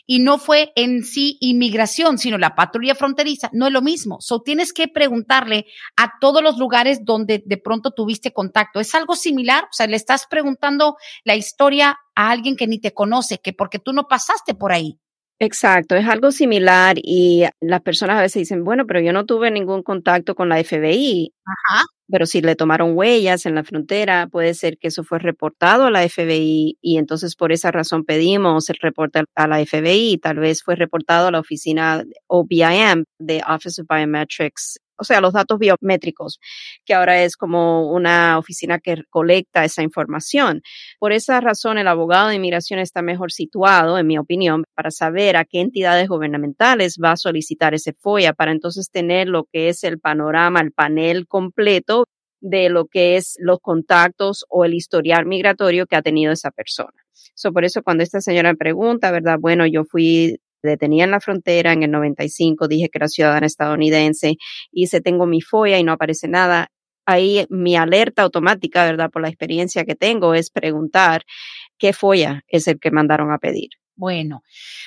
y no fue en sí inmigración, sino la patrulla fronteriza, no es lo mismo. So tienes que preguntarle a todos los lugares donde de pronto tuviste contacto. ¿Es algo similar? O sea, le estás preguntando la historia a alguien que ni te conoce, que porque tú no pasaste por ahí. Exacto, es algo similar y las personas a veces dicen, bueno, pero yo no tuve ningún contacto con la FBI. Ajá. Pero si le tomaron huellas en la frontera, puede ser que eso fue reportado a la FBI y entonces por esa razón pedimos el reporte a la FBI. Tal vez fue reportado a la oficina OBIM de Office of Biometrics o sea, los datos biométricos, que ahora es como una oficina que colecta esa información. Por esa razón, el abogado de inmigración está mejor situado, en mi opinión, para saber a qué entidades gubernamentales va a solicitar ese FOIA, para entonces tener lo que es el panorama, el panel completo de lo que es los contactos o el historial migratorio que ha tenido esa persona. So, por eso cuando esta señora pregunta, ¿verdad? Bueno, yo fui detenía en la frontera en el 95, dije que era ciudadana estadounidense, hice tengo mi FOIA y no aparece nada. Ahí mi alerta automática, ¿verdad? Por la experiencia que tengo es preguntar qué FOIA es el que mandaron a pedir. Bueno,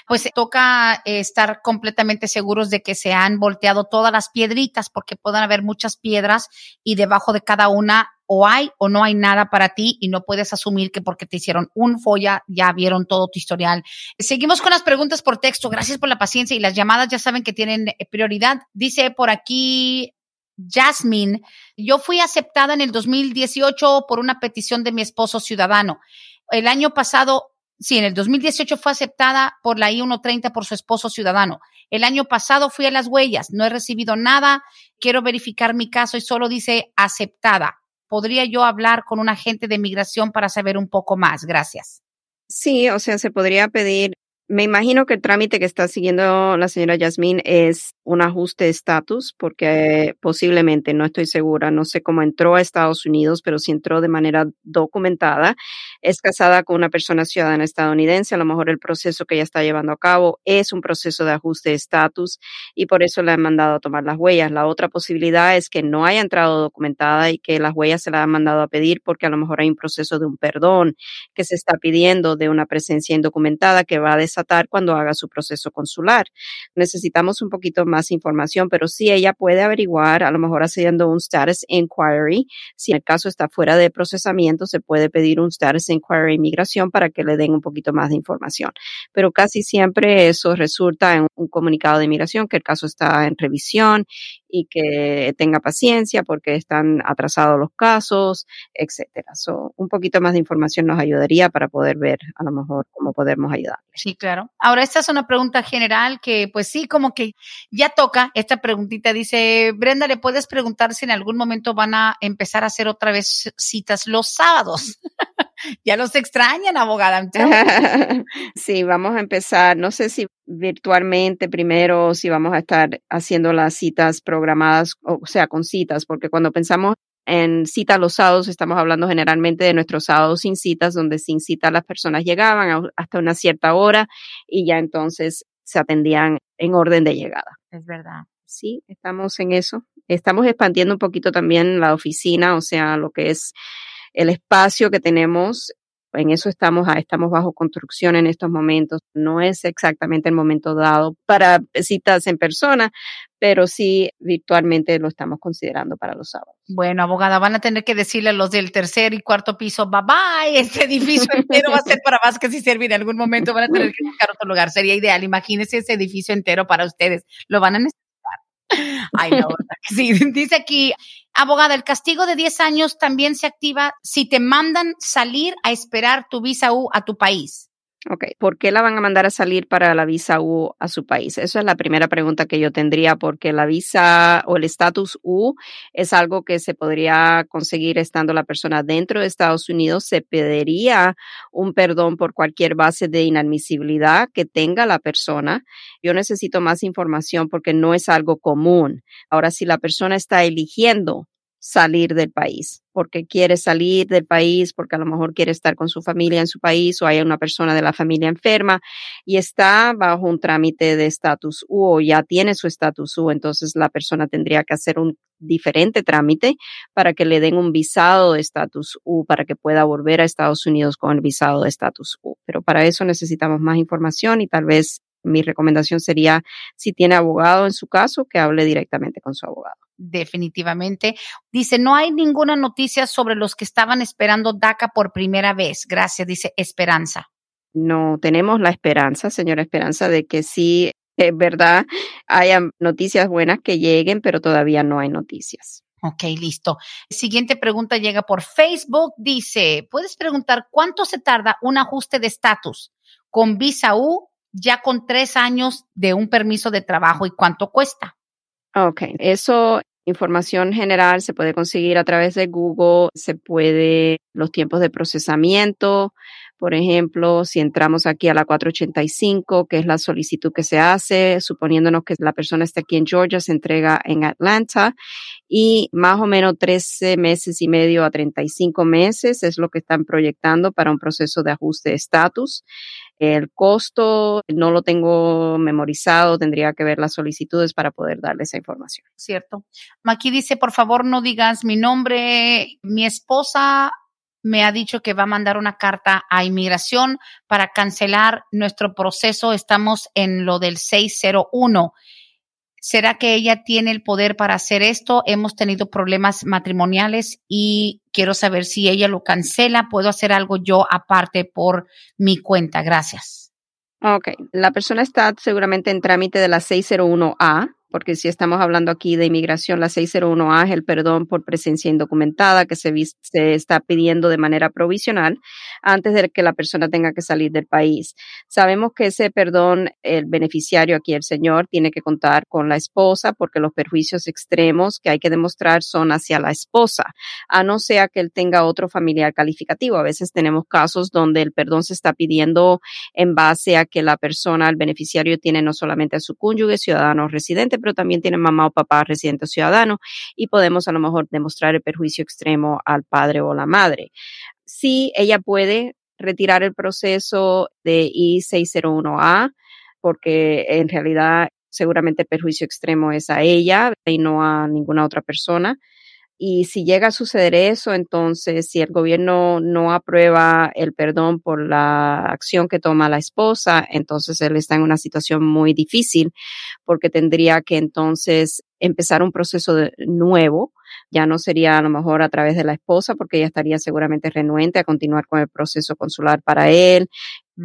pues toca eh, estar completamente seguros de que se han volteado todas las piedritas porque pueden haber muchas piedras y debajo de cada una o hay o no hay nada para ti y no puedes asumir que porque te hicieron un folla ya vieron todo tu historial. Seguimos con las preguntas por texto. Gracias por la paciencia y las llamadas ya saben que tienen eh, prioridad. Dice por aquí Jasmine, yo fui aceptada en el 2018 por una petición de mi esposo ciudadano. El año pasado Sí, en el 2018 fue aceptada por la I-130 por su esposo ciudadano. El año pasado fui a las huellas, no he recibido nada, quiero verificar mi caso y solo dice aceptada. ¿Podría yo hablar con un agente de migración para saber un poco más? Gracias. Sí, o sea, se podría pedir me imagino que el trámite que está siguiendo la señora Yasmín es un ajuste de estatus, porque posiblemente, no estoy segura, no sé cómo entró a Estados Unidos, pero si entró de manera documentada, es casada con una persona ciudadana estadounidense, a lo mejor el proceso que ella está llevando a cabo es un proceso de ajuste de estatus y por eso le han mandado a tomar las huellas. La otra posibilidad es que no haya entrado documentada y que las huellas se la han mandado a pedir porque a lo mejor hay un proceso de un perdón que se está pidiendo de una presencia indocumentada que va a cuando haga su proceso consular. Necesitamos un poquito más información, pero sí ella puede averiguar, a lo mejor haciendo un status inquiry. Si el caso está fuera de procesamiento, se puede pedir un status inquiry inmigración para que le den un poquito más de información. Pero casi siempre eso resulta en un comunicado de inmigración que el caso está en revisión y que tenga paciencia porque están atrasados los casos, etcétera. So, un poquito más de información nos ayudaría para poder ver a lo mejor cómo podemos ayudar. Sí, claro. Ahora, esta es una pregunta general que, pues sí, como que ya toca. Esta preguntita dice, Brenda, ¿le puedes preguntar si en algún momento van a empezar a hacer otra vez citas los sábados? ya los extrañan, abogada. sí, vamos a empezar. No sé si virtualmente primero, si vamos a estar haciendo las citas programadas, o sea, con citas, porque cuando pensamos en citas los sábados, estamos hablando generalmente de nuestros sábados sin citas, donde sin cita las personas llegaban hasta una cierta hora y ya entonces se atendían en orden de llegada. Es verdad. Sí, estamos en eso. Estamos expandiendo un poquito también la oficina, o sea, lo que es el espacio que tenemos en eso estamos, estamos bajo construcción en estos momentos. No es exactamente el momento dado para citas en persona, pero sí virtualmente lo estamos considerando para los sábados. Bueno, abogada, van a tener que decirle a los del tercer y cuarto piso, bye bye, este edificio entero va a ser para Vázquez y Servi en algún momento van a tener que buscar otro lugar. Sería ideal. Imagínense ese edificio entero para ustedes. Lo van a necesitar. Ay, no, sí. Dice aquí, abogada, el castigo de 10 años también se activa si te mandan salir a esperar tu visa U a tu país. Ok, ¿por qué la van a mandar a salir para la visa U a su país? Esa es la primera pregunta que yo tendría, porque la visa o el estatus U es algo que se podría conseguir estando la persona dentro de Estados Unidos. Se pediría un perdón por cualquier base de inadmisibilidad que tenga la persona. Yo necesito más información porque no es algo común. Ahora, si la persona está eligiendo salir del país, porque quiere salir del país, porque a lo mejor quiere estar con su familia en su país o hay una persona de la familia enferma y está bajo un trámite de estatus U o ya tiene su estatus U, entonces la persona tendría que hacer un diferente trámite para que le den un visado de estatus U para que pueda volver a Estados Unidos con el visado de estatus U. Pero para eso necesitamos más información y tal vez mi recomendación sería, si tiene abogado en su caso, que hable directamente con su abogado definitivamente. Dice, no hay ninguna noticia sobre los que estaban esperando DACA por primera vez. Gracias, dice Esperanza. no tenemos la esperanza, señora Esperanza, de que sí, es verdad, haya noticias buenas que lleguen, pero todavía no hay noticias. Ok, listo. Siguiente pregunta llega por Facebook. Dice, ¿puedes preguntar cuánto se tarda un ajuste de estatus con visa U ya con tres años de un permiso de trabajo y cuánto cuesta? Ok, eso información general se puede conseguir a través de Google, se puede los tiempos de procesamiento, por ejemplo, si entramos aquí a la 485, que es la solicitud que se hace, suponiéndonos que la persona está aquí en Georgia, se entrega en Atlanta y más o menos 13 meses y medio a 35 meses es lo que están proyectando para un proceso de ajuste de estatus. El costo no lo tengo memorizado, tendría que ver las solicitudes para poder darle esa información. Cierto. Aquí dice, por favor, no digas mi nombre. Mi esposa me ha dicho que va a mandar una carta a inmigración para cancelar nuestro proceso. Estamos en lo del 601. ¿Será que ella tiene el poder para hacer esto? Hemos tenido problemas matrimoniales y quiero saber si ella lo cancela. ¿Puedo hacer algo yo aparte por mi cuenta? Gracias. Ok, la persona está seguramente en trámite de la 601A porque si estamos hablando aquí de inmigración, la 601A es el perdón por presencia indocumentada que se, está pidiendo de manera provisional antes de que la persona tenga que salir del país. Sabemos que ese perdón, el beneficiario aquí, el señor, tiene que contar con la esposa porque los perjuicios extremos que hay que demostrar son hacia la esposa, a no sea que él tenga otro familiar calificativo. A veces tenemos casos donde el perdón se está pidiendo en base a que la persona, el beneficiario, tiene no solamente a su cónyuge, ciudadano residente, pero también tiene mamá o papá residente o ciudadano y podemos a lo mejor demostrar el perjuicio extremo al padre o la madre. Sí, ella puede retirar el proceso de I-601A porque en realidad seguramente el perjuicio extremo es a ella y no a ninguna otra persona. Y si llega a suceder eso, entonces si el gobierno no aprueba el perdón por la acción que toma la esposa, entonces él está en una situación muy difícil porque tendría que entonces empezar un proceso nuevo. Ya no sería a lo mejor a través de la esposa porque ella estaría seguramente renuente a continuar con el proceso consular para él.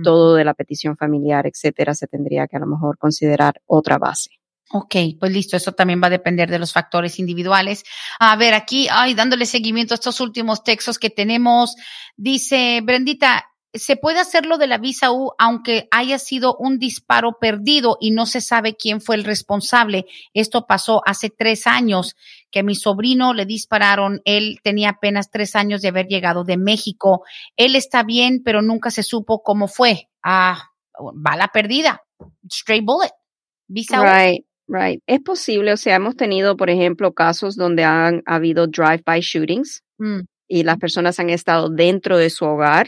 Todo de la petición familiar, etcétera, se tendría que a lo mejor considerar otra base. Ok, pues listo, eso también va a depender de los factores individuales. A ver, aquí, ay, dándole seguimiento a estos últimos textos que tenemos, dice Brendita, se puede hacerlo de la visa U aunque haya sido un disparo perdido y no se sabe quién fue el responsable. Esto pasó hace tres años que a mi sobrino le dispararon. Él tenía apenas tres años de haber llegado de México. Él está bien, pero nunca se supo cómo fue. Ah, bala perdida. Straight bullet. Visa right. Right. Es posible, o sea, hemos tenido, por ejemplo, casos donde han habido drive-by shootings mm. y las personas han estado dentro de su hogar.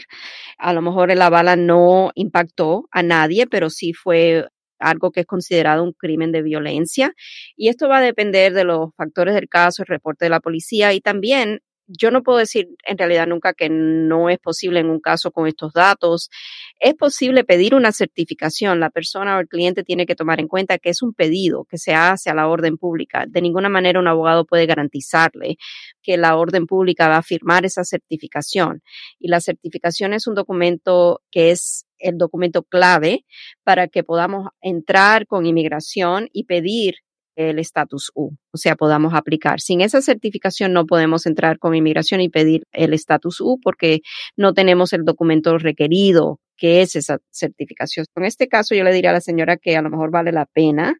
A lo mejor la bala no impactó a nadie, pero sí fue algo que es considerado un crimen de violencia. Y esto va a depender de los factores del caso, el reporte de la policía y también yo no puedo decir en realidad nunca que no es posible en un caso con estos datos. Es posible pedir una certificación. La persona o el cliente tiene que tomar en cuenta que es un pedido que se hace a la orden pública. De ninguna manera un abogado puede garantizarle que la orden pública va a firmar esa certificación. Y la certificación es un documento que es el documento clave para que podamos entrar con inmigración y pedir el estatus U, o sea, podamos aplicar. Sin esa certificación no podemos entrar con inmigración y pedir el estatus U porque no tenemos el documento requerido que es esa certificación. En este caso, yo le diría a la señora que a lo mejor vale la pena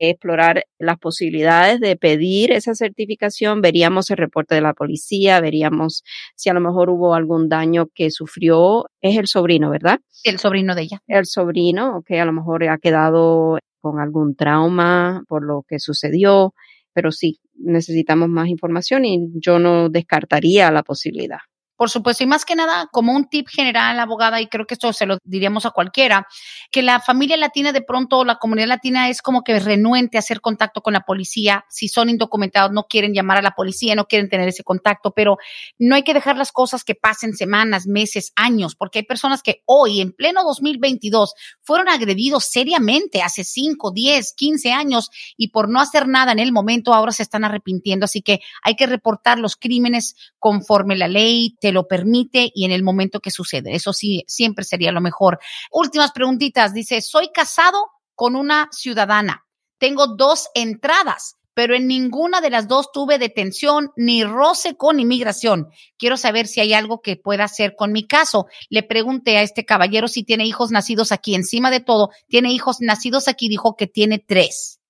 explorar las posibilidades de pedir esa certificación. Veríamos el reporte de la policía, veríamos si a lo mejor hubo algún daño que sufrió. Es el sobrino, ¿verdad? El sobrino de ella. El sobrino, que a lo mejor ha quedado con algún trauma por lo que sucedió, pero sí, necesitamos más información y yo no descartaría la posibilidad. Por supuesto, y más que nada, como un tip general, abogada, y creo que esto se lo diríamos a cualquiera, que la familia latina de pronto, la comunidad latina es como que renuente a hacer contacto con la policía. Si son indocumentados, no quieren llamar a la policía, no quieren tener ese contacto, pero no hay que dejar las cosas que pasen semanas, meses, años, porque hay personas que hoy, en pleno 2022, fueron agredidos seriamente hace 5, 10, 15 años y por no hacer nada en el momento ahora se están arrepintiendo. Así que hay que reportar los crímenes conforme la ley te lo permite y en el momento que sucede. Eso sí, siempre sería lo mejor. Últimas preguntitas. Dice, soy casado con una ciudadana. Tengo dos entradas pero en ninguna de las dos tuve detención ni roce con inmigración. Quiero saber si hay algo que pueda hacer con mi caso. Le pregunté a este caballero si tiene hijos nacidos aquí. Encima de todo, tiene hijos nacidos aquí. Dijo que tiene tres.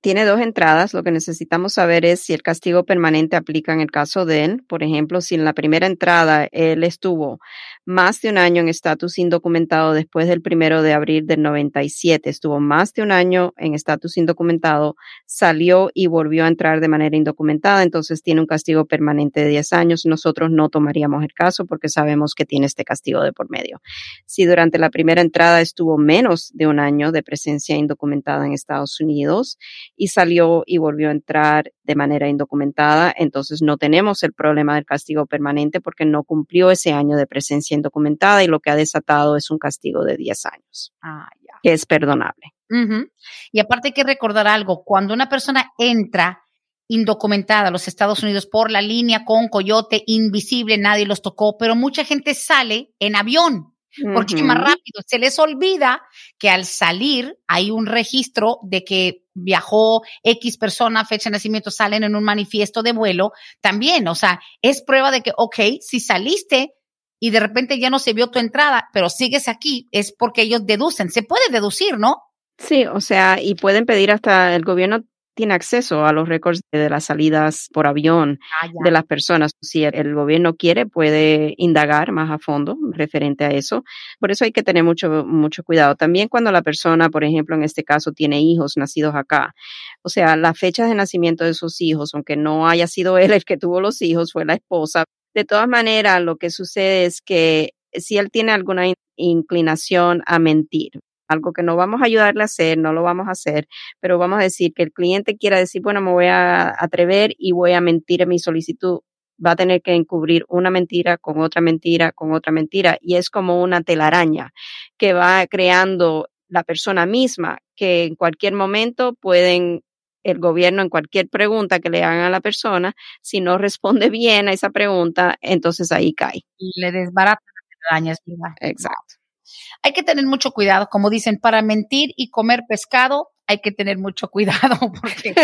Tiene dos entradas. Lo que necesitamos saber es si el castigo permanente aplica en el caso de él. Por ejemplo, si en la primera entrada él estuvo más de un año en estatus indocumentado después del primero de abril del 97, estuvo más de un año en estatus indocumentado, salió y volvió a entrar de manera indocumentada, entonces tiene un castigo permanente de 10 años. Nosotros no tomaríamos el caso porque sabemos que tiene este castigo de por medio. Si durante la primera entrada estuvo menos de un año de presencia indocumentada en Estados Unidos y salió y volvió a entrar de manera indocumentada, entonces no tenemos el problema del castigo permanente porque no cumplió ese año de presencia indocumentada y lo que ha desatado es un castigo de 10 años, ah, que es perdonable. Y aparte hay que recordar algo, cuando una persona entra indocumentada a los Estados Unidos por la línea con coyote invisible, nadie los tocó, pero mucha gente sale en avión porque es más rápido. Se les olvida que al salir hay un registro de que viajó X persona, fecha de nacimiento, salen en un manifiesto de vuelo también. O sea, es prueba de que, ok, si saliste y de repente ya no se vio tu entrada, pero sigues aquí, es porque ellos deducen. Se puede deducir, ¿no? Sí, o sea, y pueden pedir hasta el gobierno tiene acceso a los récords de las salidas por avión ah, de las personas. Si el, gobierno quiere, puede indagar más a fondo referente a eso. Por eso hay que tener mucho, mucho cuidado. También cuando la persona, por ejemplo, en este caso, tiene hijos nacidos acá. O sea, las fechas de nacimiento de sus hijos, aunque no haya sido él el que tuvo los hijos, fue la esposa. De todas maneras, lo que sucede es que si él tiene alguna inclinación a mentir, algo que no vamos a ayudarle a hacer, no lo vamos a hacer, pero vamos a decir que el cliente quiera decir, bueno, me voy a atrever y voy a mentir en mi solicitud, va a tener que encubrir una mentira con otra mentira, con otra mentira, y es como una telaraña que va creando la persona misma, que en cualquier momento pueden el gobierno en cualquier pregunta que le hagan a la persona, si no responde bien a esa pregunta, entonces ahí cae. Le desbarata la telaraña, es verdad. Exacto. Hay que tener mucho cuidado, como dicen, para mentir y comer pescado hay que tener mucho cuidado porque,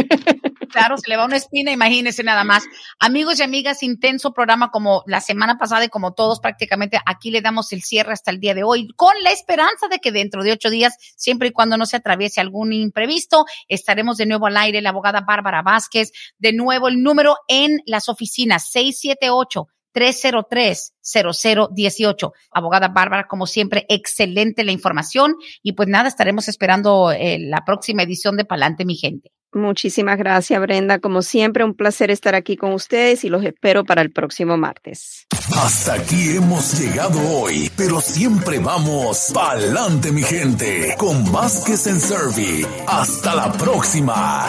claro, se le va una espina, imagínense nada más. Amigos y amigas, intenso programa como la semana pasada y como todos prácticamente, aquí le damos el cierre hasta el día de hoy, con la esperanza de que dentro de ocho días, siempre y cuando no se atraviese algún imprevisto, estaremos de nuevo al aire, la abogada Bárbara Vázquez, de nuevo el número en las oficinas 678 303-0018. Abogada Bárbara, como siempre, excelente la información y pues nada, estaremos esperando eh, la próxima edición de Palante, mi gente. Muchísimas gracias, Brenda. Como siempre, un placer estar aquí con ustedes y los espero para el próximo martes. Hasta aquí hemos llegado hoy, pero siempre vamos pa'lante, mi gente, con Vázquez en Servi. Hasta la próxima.